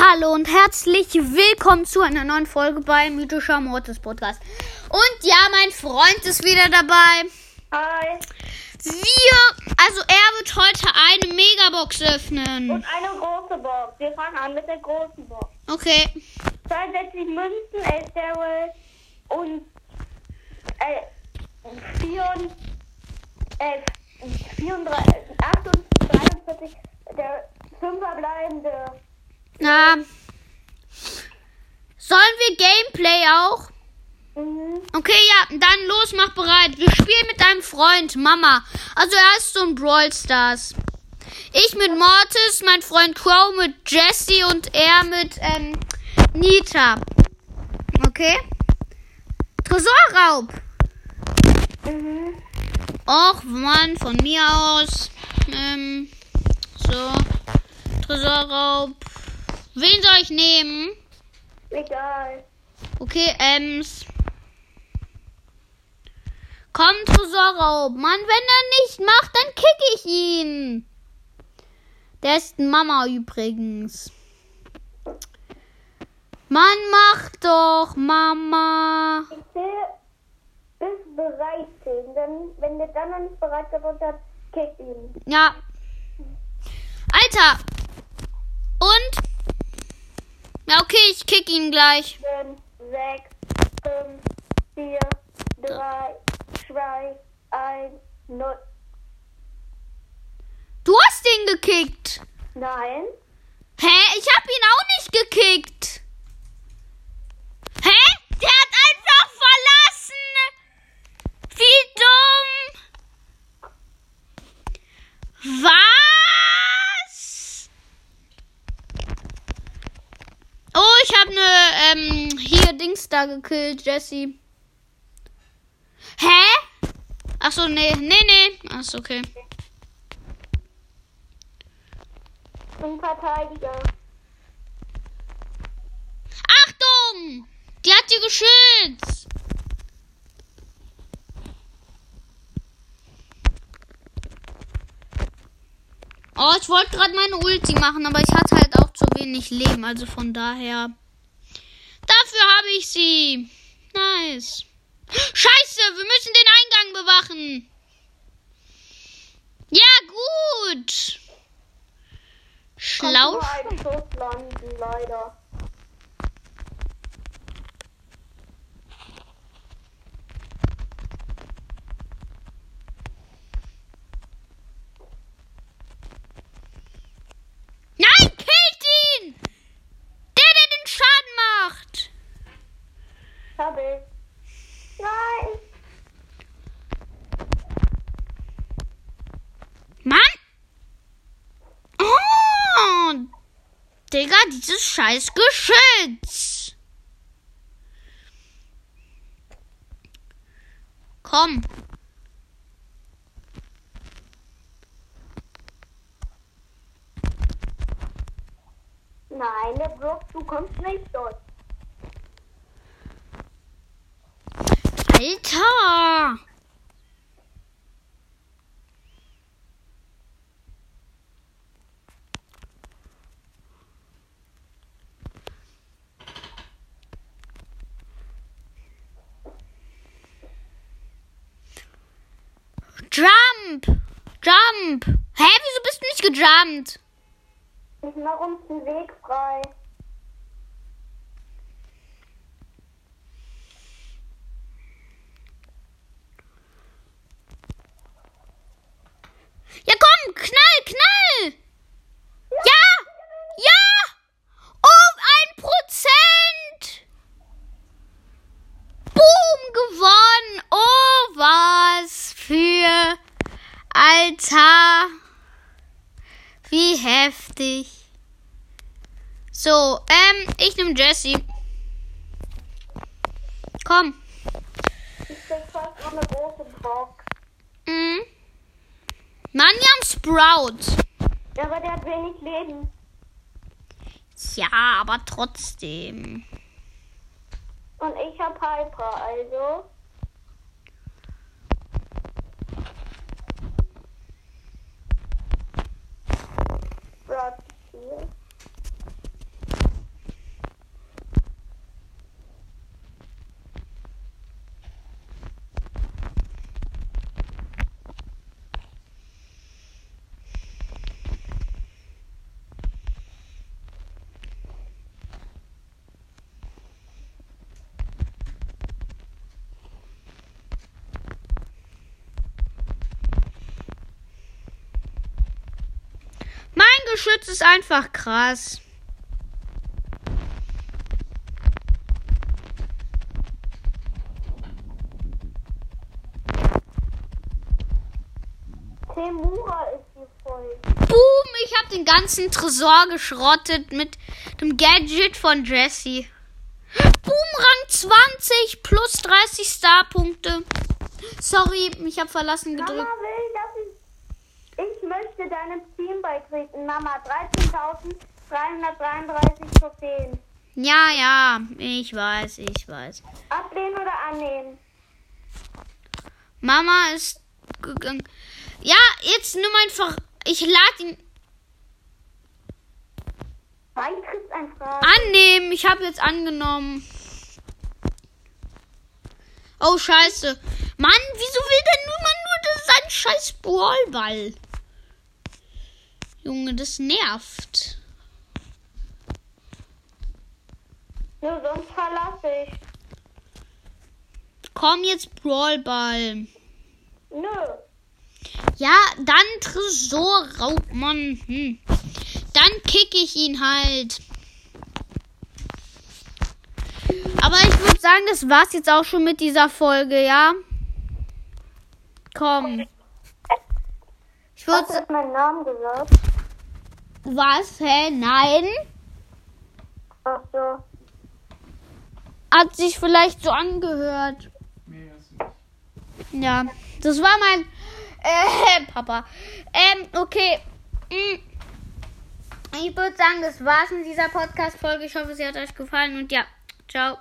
Hallo und herzlich willkommen zu einer neuen Folge bei Mythischer Mortis Podcast. Und ja, mein Freund ist wieder dabei. Hi. Wir, also er wird heute eine Megabox öffnen. Und eine große Box. Wir fangen an mit der großen Box. Okay. 62 Münzen, 11 Daryl und äh, 4, äh, 34, 43 der 5 verbleibende. Na. Sollen wir Gameplay auch? Mhm. Okay, ja, dann los, mach bereit. Wir spielen mit deinem Freund, Mama. Also er ist so ein Brawl Stars. Ich mit Mortis, mein Freund Crow mit Jesse und er mit ähm, Nita. Okay? Tresorraub. Mhm. Och, Mann, von mir aus. Ähm, so. Tresorraub. Wen soll ich nehmen? Egal. Okay, Ems. Komm, Tresorraub. Mann, wenn er nicht macht, dann kick ich ihn. Der ist Mama übrigens. Mann, mach doch, Mama. Ich zähle bis bereit 10. Denn wenn der dann noch nicht bereit gedrückt hat, kick ihn. Ja. Alter. Und? Ja, okay, ich kick ihn gleich. 5, 6, 5, 4, 3, 2, 1, 0. Du hast ihn gekickt. Nein. Hä? Ich hab ihn auch nicht gekickt. Hä? Der hat einfach verlassen. Wie dumm. Was? Oh, ich hab ne, ähm, hier Dings da gekillt, Jesse. Hä? Ach so, nee, nee, nee. Ach so, okay. Ein Verteidiger. Achtung! Die hat ihr geschützt. Oh, ich wollte gerade meine Ulti machen, aber ich hatte halt auch zu wenig Leben, also von daher. Dafür habe ich sie. Nice. Scheiße, wir müssen den Eingang bewachen. Ja, gut. Schlau. Nur ein Schuss landen, leider. Nein, killt ihn! Der, der den Schaden macht. Hab ich. Nein. Mann! Oh! Digga, dieses scheiß Geschütz! Komm. Nein, der Brock, du kommst nicht dort. Alter! Jump! Jump! Hä, wieso bist du nicht gejumpt? Ich mach uns den Weg frei. Ja, komm, knall, knall! Ja! Ja! Oh, ein Prozent! Boom, gewonnen! Oh, was für Alter! Wie heftig! So, ähm, ich nehme Jesse. Komm. Ich krieg fast noch eine große Box. Mhm. Mann, wir haben Sprout. Ja, aber der hat wenig Leben. Ja, aber trotzdem. Und ich hab Hyper, also. Brock hier. Geschütz ist einfach krass. Temura ist hier voll. Boom, ich habe den ganzen Tresor geschrottet mit dem Gadget von Jesse. Boom, Rang 20 plus 30 Starpunkte. Sorry, ich habe verlassen Mama gedrückt. will, dass ich. Ich möchte deinem Team beitreten. Mama, 13.333 Trophäen. Ja, ja, ich weiß, ich weiß. Ablehnen oder annehmen? Mama ist gegangen. Ja, jetzt nimm einfach. Ich lade ihn Beitrittsanfrage. annehmen. Ich habe jetzt angenommen. Oh, scheiße. Mann, wieso will denn nur man nur das, sein scheiß Brawlball? Junge, das nervt. Nur sonst verlasse ich. Komm jetzt, Brawlball. Nö. Ja, dann Tresorraub, Mann. Hm. Dann kick ich ihn halt. Aber ich würde sagen, das war's jetzt auch schon mit dieser Folge, ja? Komm. Ich Hast würde. du meinen Namen gesagt? Was? Hä? Nein? Ach so. Hat sich vielleicht so angehört. Nee, hast du nicht. Ja, das war mein äh, Papa. Ähm, okay. Mm. Ich würde sagen, das war's in dieser Podcast-Folge. Ich hoffe, sie hat euch gefallen und ja, ciao.